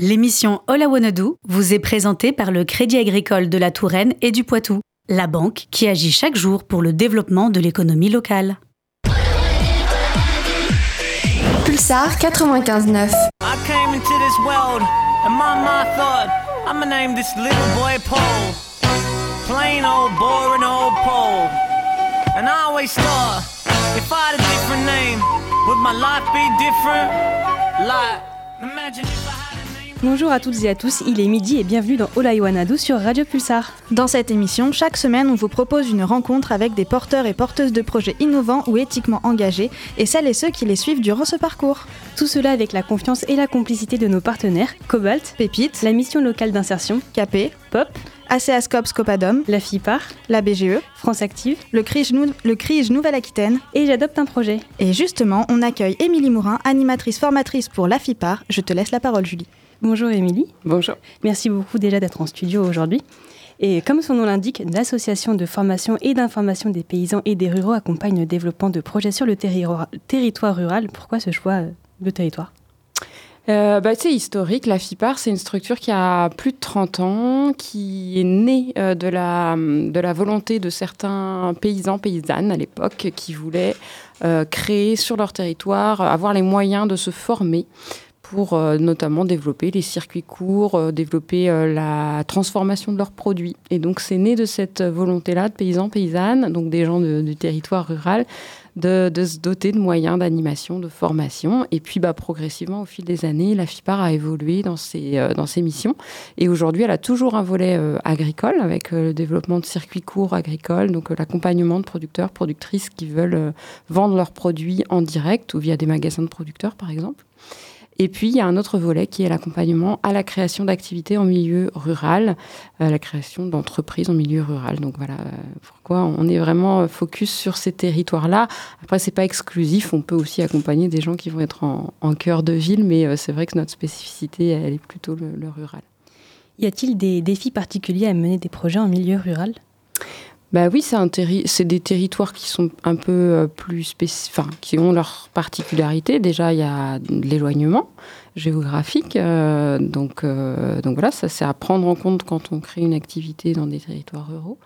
L'émission All I Wanna Do vous est présentée par le Crédit Agricole de la Touraine et du Poitou, la banque qui agit chaque jour pour le développement de l'économie locale. Pulsar 95.9 I came into this world and my mind thought I'ma name this little boy Paul. Plain old boring old Paul. And I always thought if I had a different name, would my life be different? Like, imagine if I had a name. Bonjour à toutes et à tous, il est midi et bienvenue dans Olaïwanadou sur Radio Pulsar. Dans cette émission, chaque semaine, on vous propose une rencontre avec des porteurs et porteuses de projets innovants ou éthiquement engagés et celles et ceux qui les suivent durant ce parcours. Tout cela avec la confiance et la complicité de nos partenaires Cobalt, Pépite, la mission locale d'insertion, Capé, Pop, ACASCOP Scopadom, la FIPAR, la BGE, France Active le CRIJ, Nou- Nouvelle-Aquitaine. et J'adopte un projet. Et justement, on accueille Émilie Mourin, animatrice formatrice pour la FIPAR. Je te laisse la parole, Julie. Bonjour Émilie, Bonjour. merci beaucoup déjà d'être en studio aujourd'hui. Et comme son nom l'indique, l'association de formation et d'information des paysans et des ruraux accompagne le développement de projets sur le territoire, territoire rural. Pourquoi ce choix de territoire? Euh, bah, c'est historique. La FIPAR, c'est une structure qui a plus de 30 ans, qui est née euh, de, la, de la volonté de certains paysans, paysannes à l'époque, qui voulaient euh, créer sur leur territoire, avoir les moyens de se former pour euh, notamment développer les circuits courts, euh, développer euh, la transformation de leurs produits. Et donc c'est né de cette volonté-là de paysans, paysannes, donc des gens de- du territoire rural, de, se doter de moyens d'animation, de formation. Et puis bah, progressivement, au fil des années, la FIPAR a évolué dans ses, dans ses missions. Et aujourd'hui, elle a toujours un volet agricole avec le développement de circuits courts agricoles, donc l'accompagnement de producteurs, productrices qui veulent vendre leurs produits en direct ou via des magasins de producteurs, par exemple. Et puis, il y a un autre volet qui est l'accompagnement à la création d'activités en milieu rural, euh, la création d'entreprises en milieu rural. Donc voilà euh, pourquoi on est vraiment euh, focus sur ces territoires-là. Après, c'est pas exclusif, on peut aussi accompagner des gens qui vont être en, cœur de ville, mais euh, c'est vrai que notre spécificité, elle est plutôt le rural. Y a-t-il des défis particuliers à mener des projets en milieu rural? Bah oui, c'est terri- des territoires qui sont un peu euh, plus spécifiques, qui ont leurs particularités. Déjà, il y a l'éloignement géographique, euh, donc, euh, donc voilà, ça c'est à prendre en compte quand on crée une activité dans des territoires ruraux.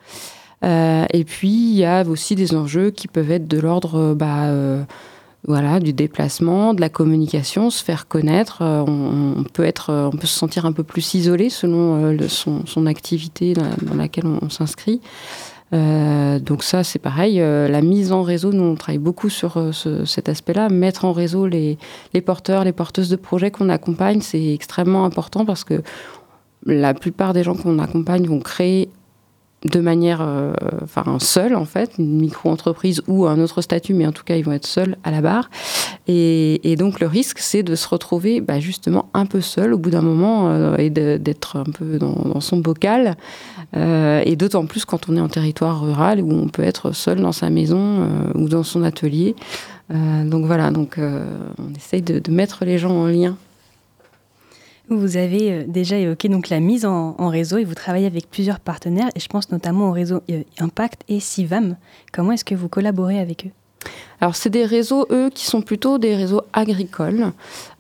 Euh, et puis, il y a aussi des enjeux qui peuvent être de l'ordre euh, bah, euh, voilà, du déplacement, de la communication, se faire connaître. On, peut être, on peut se sentir un peu plus isolé selon son, son activité dans, laquelle on s'inscrit. Euh, donc ça, c'est pareil. euh, la mise en réseau, nous, on travaille beaucoup sur euh, ce- cet aspect-là. Mettre en réseau les porteurs, les porteuses de projets qu'on accompagne, c'est extrêmement important parce que la plupart des gens qu'on accompagne vont créer de manière, euh, enfin, seule en fait, une micro-entreprise ou un autre statut, mais en tout cas, ils vont être seuls à la barre. Et, donc, le risque, c'est de se retrouver bah, justement un peu seul au bout d'un moment euh, et d'être un peu dans, son bocal. Euh, et d'autant plus quand on est en territoire rural où on peut être seul dans sa maison euh, ou dans son atelier. Donc voilà, donc on essaye de mettre les gens en lien. Vous avez euh, déjà évoqué donc la mise en, réseau et vous travaillez avec plusieurs partenaires et je pense notamment au réseau euh, Impact et Sivam. Comment est-ce que vous collaborez avec eux? Alors, c'est des réseaux, eux, qui sont plutôt des réseaux agricoles.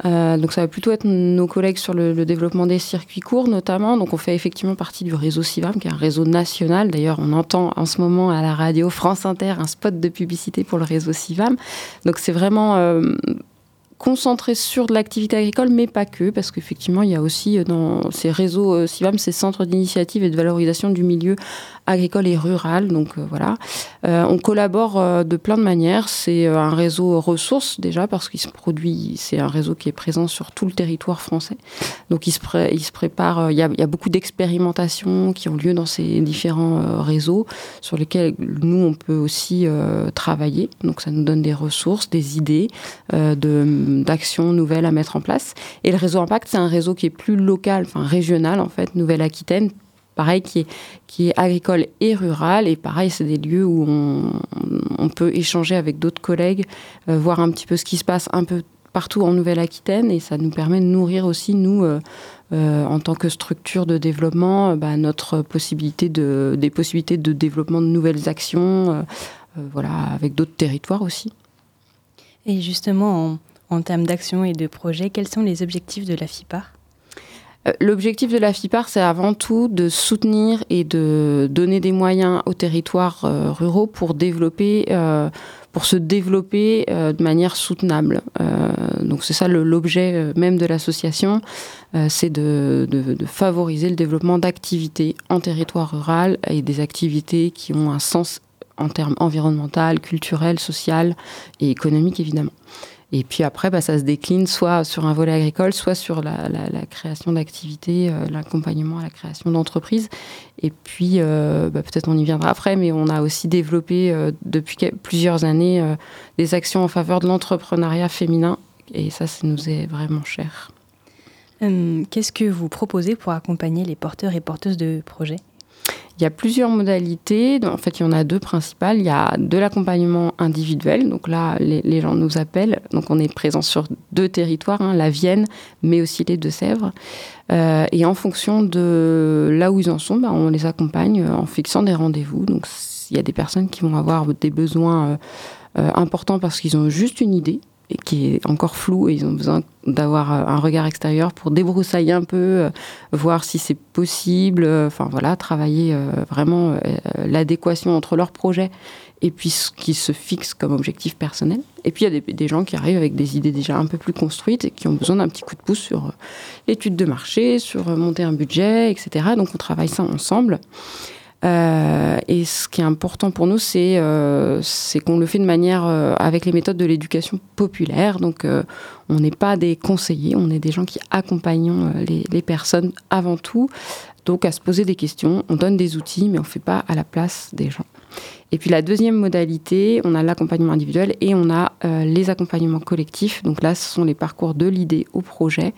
Euh, donc, ça va plutôt être nos collègues sur le, développement des circuits courts, notamment. Donc, on fait effectivement partie du réseau CIVAM, qui est un réseau national. D'ailleurs, on entend en ce moment à la radio France Inter un spot de publicité pour le réseau CIVAM. Donc, c'est vraiment concentré sur de l'activité agricole, mais pas que, parce qu'effectivement, il y a aussi euh, dans ces réseaux euh, CIVAM, ces centres d'initiative et de valorisation du milieu agricole et rural. Donc, euh, voilà. On collabore de plein de manières. C'est un réseau ressources déjà parce qu'il se produit, c'est un réseau qui est présent sur tout le territoire français. Donc il se, pré- il se prépare, il y, a, il y a beaucoup d'expérimentations qui ont lieu dans ces différents réseaux sur lesquels nous on peut aussi travailler. Donc ça nous donne des ressources, des idées de- d'actions nouvelles à mettre en place. Et le réseau Impact, c'est un réseau qui est plus local, enfin régional en fait, Nouvelle-Aquitaine pareil, qui est, qui est agricole et rural. Et pareil, c'est des lieux où on, on peut échanger avec d'autres collègues, euh, voir un petit peu ce qui se passe un peu partout en Nouvelle-Aquitaine. Et ça nous permet de nourrir aussi, nous, euh, euh, en tant que structure de développement, bah, notre possibilité de, des possibilités de développement de nouvelles actions, voilà, avec d'autres territoires aussi. Et justement, en, en termes d'action et de projet, quels sont les objectifs de la FIPAR Euh, L'objectif de la FIPAR, c'est avant tout de soutenir et de donner des moyens aux territoires euh, ruraux pour développer, euh, pour se développer de manière soutenable. Donc c'est ça l'objet même de l'association, c'est de favoriser le développement d'activités en territoire rural et des activités qui ont un sens en termes environnemental, culturel, social et économique évidemment. Et puis après, bah, ça se décline soit sur un volet agricole, soit sur la, création d'activités, euh, l'accompagnement à la création d'entreprises. Et puis, euh, bah, peut-être on y viendra après, mais on a aussi développé euh, depuis plusieurs années des actions en faveur de l'entrepreneuriat féminin. Et ça, ça nous est vraiment cher. Qu'est-ce que vous proposez pour accompagner les porteurs et porteuses de projets? Il y a plusieurs modalités. En fait, il y en a deux principales. Il y a de l'accompagnement individuel. Donc là, les, gens nous appellent. Donc on est présent sur deux territoires, hein, la Vienne, mais aussi les Deux-Sèvres. Euh, et en fonction de là où ils en sont, bah, on les accompagne euh, en fixant des rendez-vous. Donc il y a des personnes qui vont avoir des besoins euh, importants parce qu'ils ont juste une idée qui est encore floue et ils ont besoin d'avoir euh, un regard extérieur pour débroussailler un peu, euh, voir si c'est possible, euh, enfin voilà, travailler vraiment l'adéquation entre leur projet et puis ce qui se fixe comme objectif personnel. Et puis il y a des, des gens qui arrivent avec des idées déjà un peu plus construites et qui ont besoin d'un petit coup de pouce sur l'étude de marché, sur monter un budget, etc. Donc on travaille ça ensemble. Euh, et ce qui est important pour nous, c'est euh, qu'on le fait de manière euh, avec les méthodes de l'éducation populaire. Donc, on n'est pas des conseillers, on est des gens qui accompagnons les, les personnes avant tout. Donc, à se poser des questions, on donne des outils, mais on ne fait pas à la place des gens. Et puis la deuxième modalité, on a l'accompagnement individuel et on a euh, les accompagnements collectifs. Donc là, ce sont les parcours de l'idée au projet,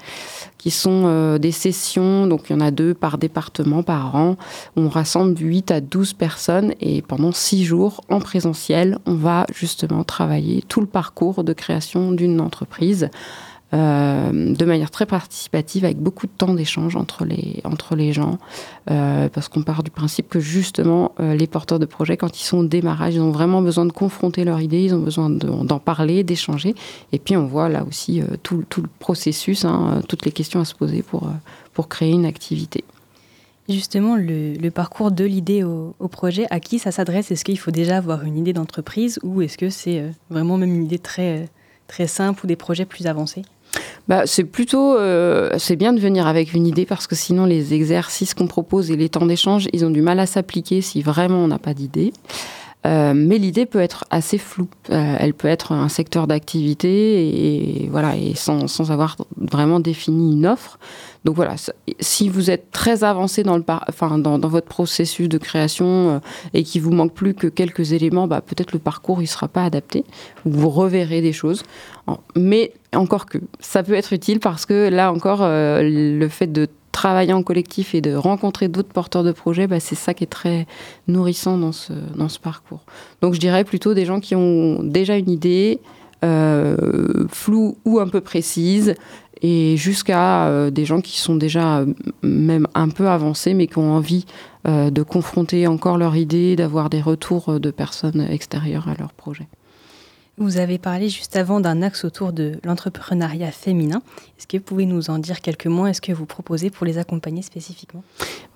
qui sont euh, des sessions, donc il y en a deux par département par an. On rassemble 8 à 12 personnes et pendant 6 jours en présentiel, on va justement travailler tout le parcours de création d'une entreprise. Euh, de manière très participative, avec beaucoup de temps d'échange entre les, entre les gens, euh, parce qu'on part du principe que justement, euh, les porteurs de projets, quand ils sont au démarrage, ils ont vraiment besoin de confronter leur idée, ils ont besoin de- d'en parler, d'échanger, et puis on voit là aussi tout, tout le processus, hein, toutes les questions à se poser pour, pour créer une activité. Justement, le, parcours de l'idée au, au projet, à qui ça s'adresse? Est-ce qu'il faut déjà avoir une idée d'entreprise ou est-ce que c'est vraiment même une idée très, très simple ou des projets plus avancés? Bah, c'est plutôt, euh, c'est bien de venir avec une idée parce que sinon les exercices qu'on propose et les temps d'échange, ils ont du mal à s'appliquer si vraiment on n'a pas d'idée. Euh, mais l'idée peut être assez floue. Euh, elle peut être un secteur d'activité et, voilà, et sans, sans avoir vraiment défini une offre. Donc voilà, si vous êtes très avancé dans, le par- enfin, dans, dans votre processus de création et qu'il vous manque plus que quelques éléments, bah, peut-être le parcours il sera pas adapté. ou Vous reverrez des choses. Mais encore que, ça peut être utile parce que là encore, euh, le fait de travailler en collectif et de rencontrer d'autres porteurs de projets, bah, c'est ça qui est très nourrissant dans ce, dans ce parcours. Donc je dirais plutôt des gens qui ont déjà une idée euh, floue ou un peu précise et jusqu'à euh, des gens qui sont déjà même un peu avancés mais qui ont envie de confronter encore leur idée, d'avoir des retours de personnes extérieures à leur projet. Vous avez parlé juste avant d'un axe autour de l'entrepreneuriat féminin. Est-ce que vous pouvez nous en dire quelques mots? Est-ce que vous proposez pour les accompagner spécifiquement?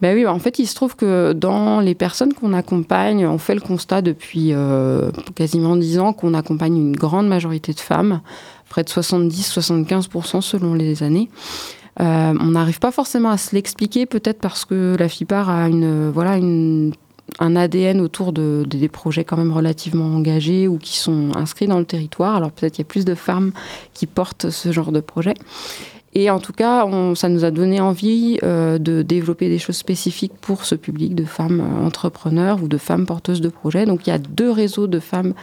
Ben oui, en fait, il se trouve que dans les personnes qu'on accompagne, on fait le constat depuis euh, quasiment 10 ans qu'on accompagne une grande majorité de femmes, près de 70-75% selon les années. Euh, on n'arrive pas forcément à se l'expliquer, peut-être parce que la FIPAR a une, voilà, une, un ADN autour de, de- des projets quand même relativement engagés ou qui sont inscrits dans le territoire. Alors peut-être qu'il y a plus de femmes qui portent ce genre de projet. Et en tout cas, ça nous a donné envie euh, de développer des choses spécifiques pour ce public de femmes euh, entrepreneurs ou de femmes porteuses de projets. Donc il y a deux réseaux de femmes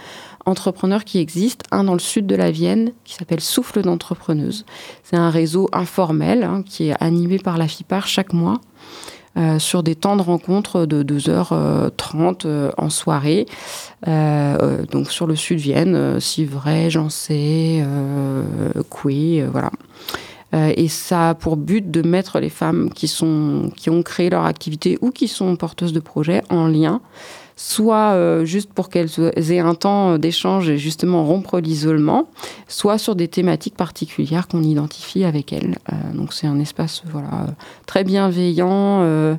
entrepreneurs qui existent. Un dans le sud de la Vienne qui s'appelle Souffle d'entrepreneuses. C'est un réseau informel hein, qui est animé par la FIPAR chaque mois. Euh, sur des temps de rencontre de 2h30 euh, en soirée. Euh, donc sur le sud Vienne, Civray, Jancé, euh, voilà. Et ça a pour but de mettre les femmes qui, sont, qui ont créé leur activité ou qui sont porteuses de projets en lien soit juste pour qu'elles aient un temps d'échange et justement rompre l'isolement, soit sur des thématiques particulières qu'on identifie avec elles. donc c'est un espace voilà très bienveillant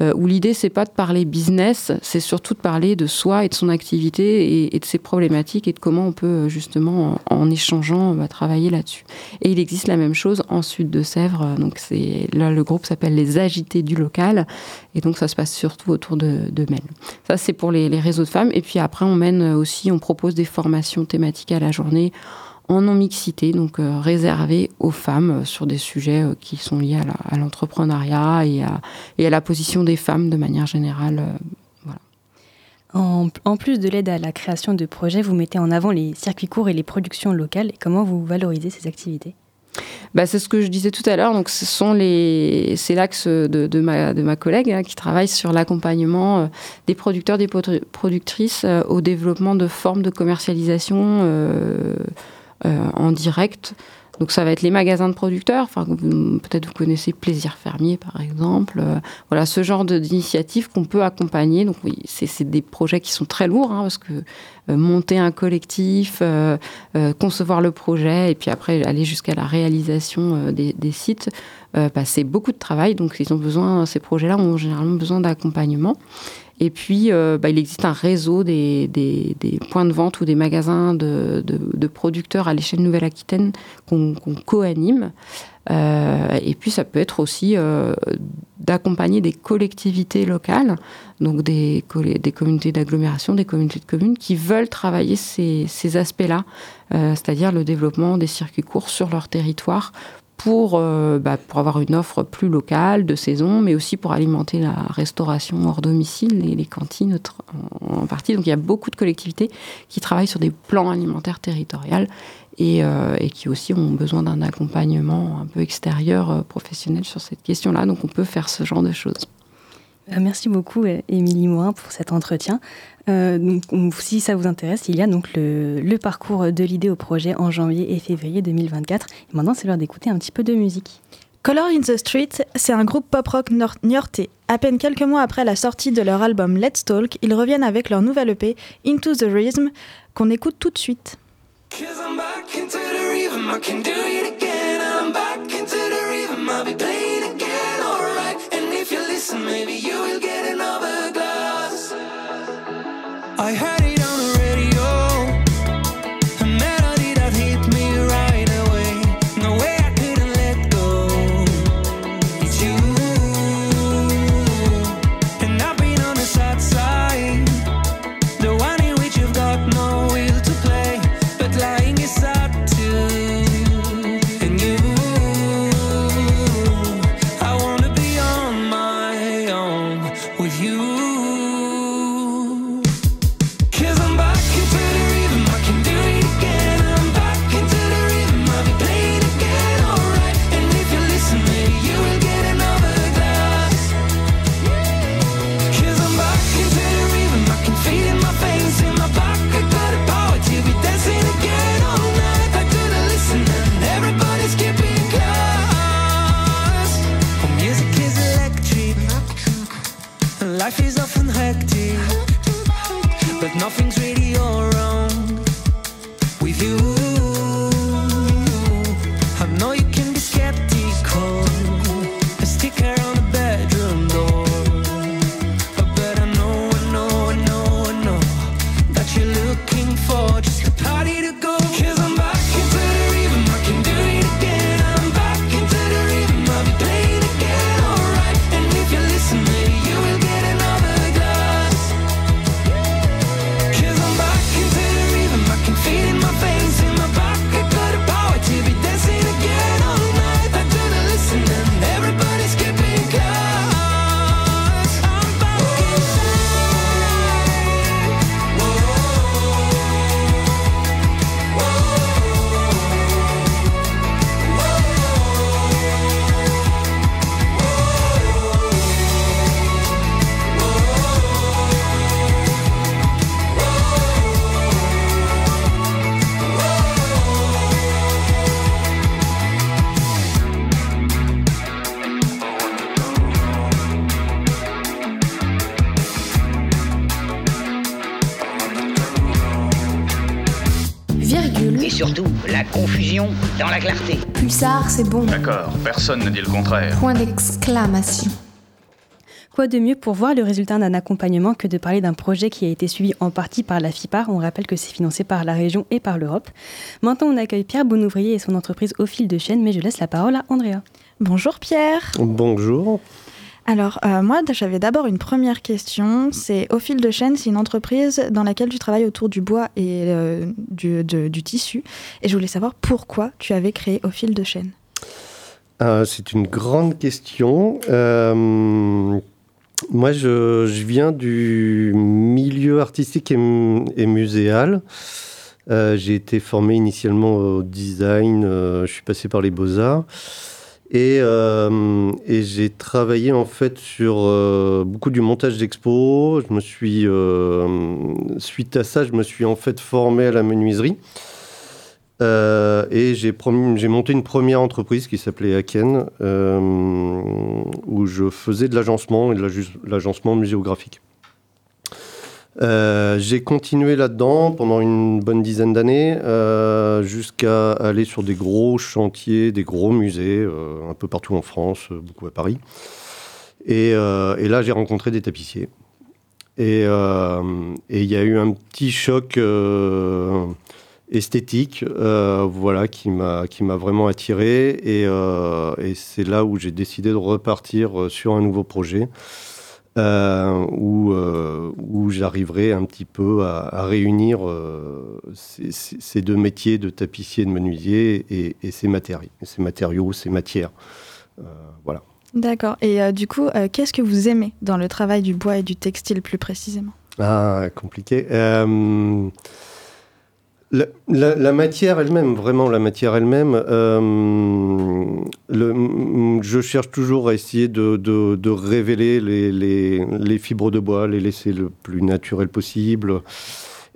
euh, où l'idée c'est pas de parler business, c'est surtout de parler de soi et de son activité et, de ses problématiques et de comment on peut euh, justement en, échangeant bah, travailler là-dessus. Et il existe la même chose en Sud de Sèvres, donc c'est là le groupe s'appelle les Agités du local et donc ça se passe surtout autour de, de Mel. Ça c'est pour les, les réseaux de femmes et puis après on mène aussi, on propose des formations thématiques à la journée en non-mixité, donc euh, réservé aux femmes euh, sur des sujets euh, qui sont liés à l'entrepreneuriat et, à, et à la position des femmes de manière générale. En, plus de l'aide à la création de projets, vous mettez en avant les circuits courts et les productions locales. Et comment vous valorisez ces activités? Bah, c'est ce que je disais tout à l'heure. Donc, ce sont les, c'est l'axe de, de, ma, de ma collègue hein, qui travaille sur l'accompagnement des producteurs, des productrices au développement de formes de commercialisation euh, en direct. Donc ça va être les magasins de producteurs. Enfin, peut-être vous connaissez Plaisir Fermier par exemple. Euh, voilà ce genre d'initiative qu'on peut accompagner. Donc oui, c'est des projets qui sont très lourds hein, parce que euh, monter un collectif, concevoir le projet et puis après aller jusqu'à la réalisation des, sites, bah, c'est beaucoup de travail. Donc ils ont besoin, ces projets-là ont généralement besoin d'accompagnement. Et puis, euh, bah, il existe un réseau des, points de vente ou des magasins de, producteurs à l'échelle Nouvelle-Aquitaine qu'on co-anime. Euh, et puis, ça peut être aussi euh, d'accompagner des collectivités locales, donc des, communautés d'agglomération, des communautés de communes, qui veulent travailler ces aspects-là, c'est-à-dire le développement des circuits courts sur leur territoire pour, euh, bah, pour avoir une offre plus locale, de saison, mais aussi pour alimenter la restauration hors domicile et les cantines en partie. Donc il y a beaucoup de collectivités qui travaillent sur des plans alimentaires territoriaux et, euh, et qui aussi ont besoin d'un accompagnement un peu extérieur, euh, professionnel sur cette question-là. Donc on peut faire ce genre de choses. Merci beaucoup, Émilie Morin, pour cet entretien. Euh, donc, si ça vous intéresse, il y a donc le, parcours de l'idée au projet en janvier et février 2024. Et maintenant, c'est l'heure d'écouter un petit peu de musique. Color in the Street, c'est un groupe pop-rock niortais. À peine quelques mois après la sortie de leur album Let's Talk, ils reviennent avec leur nouvelle EP Into the Rhythm qu'on écoute tout de suite. I heard it on the I had is often hectic, but nothing's really all wrong. Dans la clarté. Pulsar, c'est bon. D'accord, personne ne dit le contraire. Point d'exclamation. Quoi de mieux pour voir le résultat d'un accompagnement que de parler d'un projet qui a été suivi en partie par la FIPAR On rappelle que c'est financé par la région et par l'Europe. Maintenant, on accueille Pierre Bonouvrier et son entreprise au fil de chaîne, mais je laisse la parole à Andrea. Bonjour Pierre. Bonjour. Alors, euh, moi, j'avais d'abord une première question. C'est Au fil de chaîne, c'est une entreprise dans laquelle tu travailles autour du bois et euh, du, tissu. Et je voulais savoir pourquoi tu avais créé Au fil de chaîne. Euh, c'est une grande question. Euh, moi, je, viens du milieu artistique et, et muséal. J'ai été formé initialement au design. je suis passé par les beaux-arts. Et, euh, et j'ai travaillé en fait sur euh, beaucoup du montage d'expos. Je me suis, euh, suite à ça, je me suis en fait formé à la menuiserie. Euh, et j'ai monté une première entreprise qui s'appelait Aken, euh, où je faisais de l'agencement et de l'agencement muséographique. Euh, j'ai continué là-dedans pendant une bonne dizaine d'années, euh, jusqu'à aller sur des gros chantiers, des gros musées, euh, un peu partout en France, beaucoup à Paris. Et, là, j'ai rencontré des tapissiers. Et il y a eu un petit choc esthétique, voilà, qui m'a vraiment attiré. Et, c'est là où j'ai décidé de repartir sur un nouveau projet. Euh, où, euh, où j'arriverai un petit peu à, à réunir euh, ces, deux métiers de tapissier et de menuisier et, et ces matériaux, ces matériaux, ces matières. Voilà. D'accord. Et du coup, qu'est-ce que vous aimez dans le travail du bois et du textile plus précisément? Ah, compliqué. La, la- la matière elle-même, vraiment la matière elle-même, euh, je cherche toujours à essayer de, de- de révéler les, les- les fibres de bois, les laisser le plus naturel possible.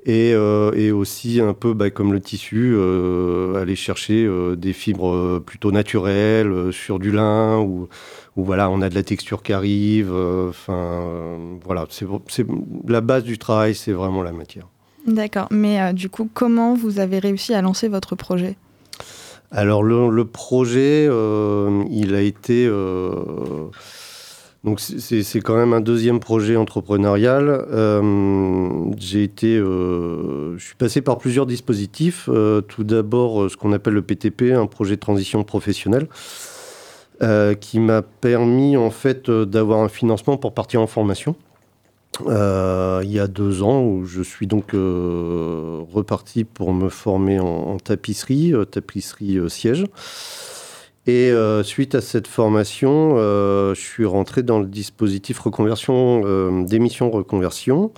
Et, euh, et aussi un peu bah, comme le tissu, euh, aller chercher euh, des fibres plutôt naturelles euh, sur du lin ou où voilà, on a de la texture qui arrive. euh, Enfin, euh, voilà, c'est- la base du travail, c'est vraiment la matière. D'accord. Mais euh, du coup, comment vous avez réussi à lancer votre projet? Alors le, projet, euh, il a été euh, donc c'est- quand même un deuxième projet entrepreneurial. J'ai été, je suis passé par plusieurs dispositifs. Tout d'abord, ce qu'on appelle le PTP, un projet de transition professionnelle. qui m'a permis en fait d'avoir un financement pour partir en formation. Euh, il y a deux ans, où je suis donc euh, reparti pour me former en, tapisserie, euh, tapisserie siège. Et suite à cette formation, je suis rentré dans le dispositif reconversion, d'émission reconversion,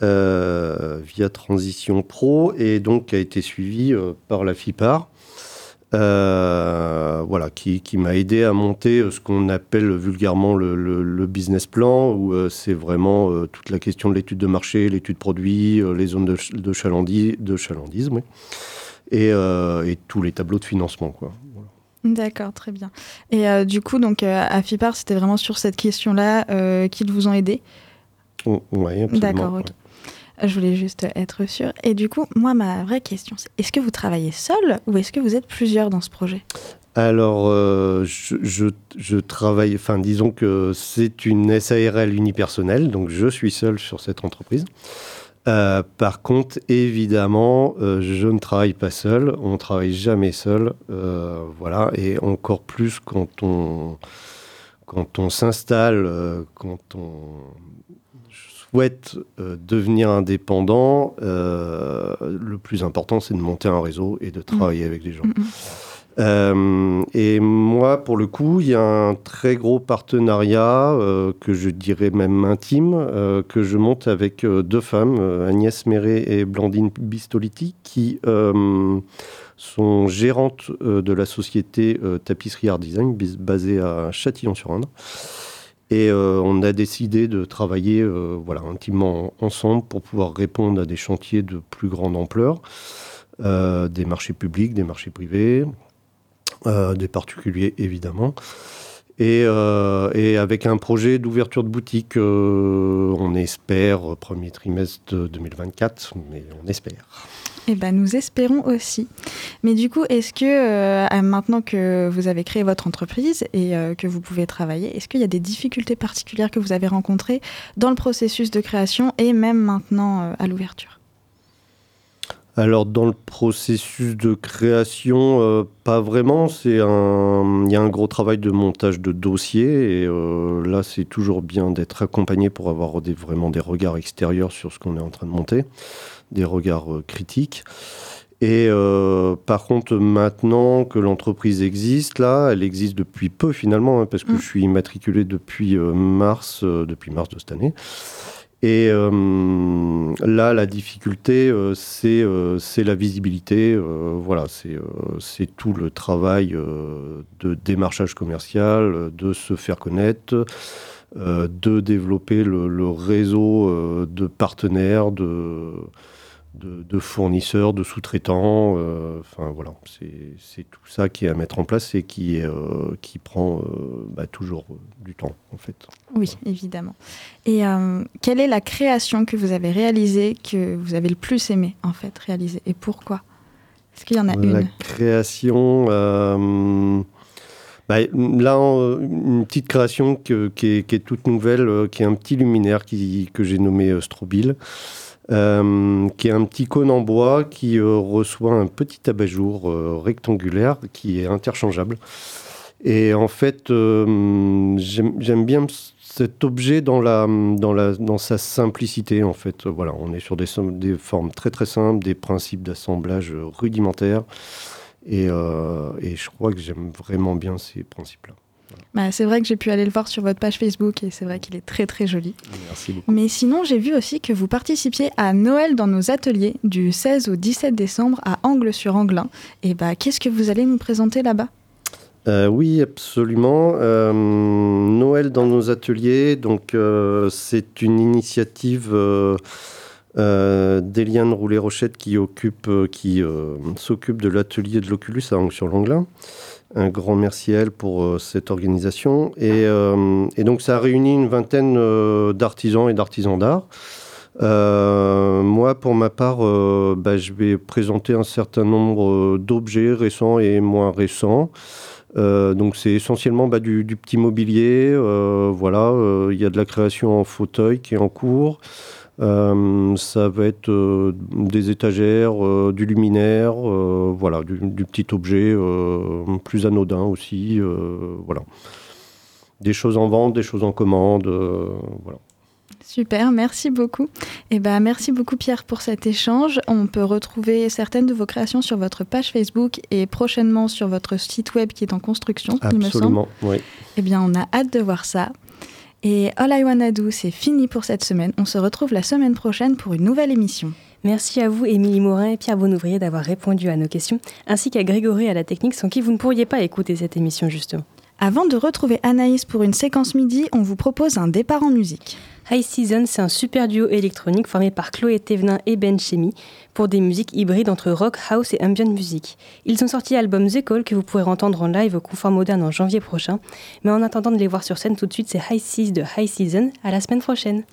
via Transition Pro, et donc a été suivi par la FIPAR. Euh, voilà, qui, qui m'a aidé à monter euh, ce qu'on appelle vulgairement le, le- le business plan, où euh, c'est vraiment euh, toute la question de l'étude de marché, l'étude produit, les zones de, de, chalandis, de chalandisme, oui. et, et tous les tableaux de financement. Quoi. D'accord, très bien. Et du coup, donc à FIPAR, c'était vraiment sur cette question-là qu'ils vous ont aidé? Oh, ouais, absolument, D'accord, ok. Je voulais juste être sûre. Et du coup, moi, ma vraie question, c'est est-ce que vous travaillez seul ou est-ce que vous êtes plusieurs dans ce projet? Alors, euh, je, travaille, enfin, disons que c'est une SARL unipersonnelle, donc je suis seul sur cette entreprise. Euh, par contre, évidemment, euh, je ne travaille pas seul, on ne travaille jamais seul, voilà, et encore plus quand on, quand on s'installe, euh, quand on souhaite euh, devenir indépendant, euh, le plus important, c'est de monter un réseau et de travailler avec des gens. Euh, et moi, pour le coup, il y a un très gros partenariat euh, que je dirais même intime euh, que je monte avec deux femmes, Agnès Méret et Blandine Bistoliti, qui sont gérantes euh, de la société euh, Tapisserie Art Design basée à Châtillon-sur-Indre. Et euh, on a décidé de travailler voilà, intimement ensemble pour pouvoir répondre à des chantiers de plus grande ampleur, des marchés publics, des marchés privés, des particuliers évidemment. Et, avec un projet d'ouverture de boutique, on espère premier trimestre 2024, mais on espère. Eh ben, nous espérons aussi. Mais du coup, est-ce que euh, maintenant que vous avez créé votre entreprise et euh, que vous pouvez travailler, est-ce qu'il y a des difficultés particulières que vous avez rencontrées dans le processus de création et même maintenant euh, à l'ouverture? Alors dans le processus de création, pas vraiment. C'est un, il y a un gros travail de montage de dossier et là c'est toujours bien d'être accompagné pour avoir vraiment des regards extérieurs sur ce qu'on est en train de monter, des regards euh, critiques. Et euh, par contre, maintenant que l'entreprise existe, là, elle existe depuis peu finalement, hein, parce que Mm. je suis immatriculé depuis euh, mars, euh, depuis mars de cette année. Et là, la difficulté, c'est c'est la visibilité. voilà, c'est c'est tout le travail de démarchage commercial, de se faire connaître, euh, de développer le, le réseau euh, de partenaires, de, de, de fournisseurs, de sous-traitants. euh, Enfin voilà, c'est tout ça qui est à mettre en place et qui, est, qui prend bah, toujours du temps en fait. Oui, évidemment. Et quelle est la création que vous avez réalisée, que vous avez le plus aimé en fait réaliser et pourquoi? Est-ce qu'il y en a La une? création. euh, bah, là, une petite création qui, est, toute nouvelle, euh, qui est un petit luminaire que j'ai nommé euh, Strobile, euh, qui est un petit cône en bois qui euh, reçoit un petit abat-jour rectangulaire qui est interchangeable. Et en fait, j'aime bien cet objet dans, sa simplicité. En fait, voilà, on est sur des, des formes très très simples, des principes d'assemblage rudimentaires. Et, euh, et je crois que j'aime vraiment bien ces principes-là. Bah, C'est vrai que j'ai pu aller le voir sur votre page Facebook et c'est vrai qu'il est très très joli. Merci beaucoup. Mais sinon, j'ai vu aussi que vous participiez à Noël dans nos ateliers du 16 au 17 décembre à Angle-sur-Anglin. Et bah, qu'est-ce que vous allez nous présenter là-bas? Euh, oui, absolument. Euh, Noël dans nos ateliers, donc euh, c'est une initiative euh, d'Eliane Roulet-Rochette qui euh, euh, s'occupe de l'atelier de l'Oculus à Angle-sur-Langlin. Un grand merci à elle pour euh, cette organisation. Et, donc ça a réuni une vingtaine d'artisans et d'artisans d'art. Moi, pour ma part, bah, je vais présenter un certain nombre d'objets récents et moins récents. Donc c'est essentiellement bah, du, petit mobilier. voilà, il y a de la création en fauteuil qui est en cours. Euh, ça va être euh, des étagères, euh, du luminaire, voilà, du, du petit objet plus anodin aussi. voilà, des choses en vente, des choses en commande. voilà. Super, merci beaucoup. Et bah, merci beaucoup Pierre pour cet échange. On peut retrouver certaines de vos créations sur votre page Facebook et prochainement sur votre site web qui est en construction, il me semble. Absolument, oui. Eh bien, on a hâte de voir ça. Et All I Wanna Do, c'est fini pour cette semaine. On se retrouve la semaine prochaine pour une nouvelle émission. Merci à vous, Émilie Morin et Pierre Bonouvrier, d'avoir répondu à nos questions, ainsi qu'à Grégory à la technique, sans qui vous ne pourriez pas écouter cette émission, justement. Avant de retrouver Anaïs pour une séquence midi, on vous propose un départ en musique. High Season, c'est un super duo électronique formé par Chloé Thévenin et Ben Chemi pour des musiques hybrides entre rock, house et ambient music. Ils ont sorti l'album The Call que vous pourrez entendre en live au Confort Moderne en janvier prochain. Mais en attendant de les voir sur scène tout de suite, c'est High Seas de High Season. À la semaine prochaine.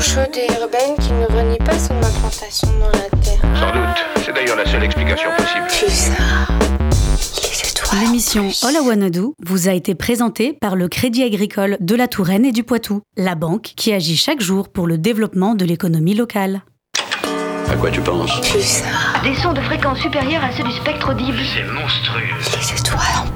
Chaude et urbaine qui ne renie pas son implantation dans la Terre. Sans doute. C'est d'ailleurs la seule explication possible. Pulsar. L'émission All I Wanna Do vous a été présentée par le Crédit Agricole de la Touraine et du Poitou, la banque qui agit chaque jour pour le développement de l'économie locale. À quoi tu penses? Pulsar. Des sons de fréquence supérieure à ceux du spectre audible. C'est monstrueux. Les étoiles en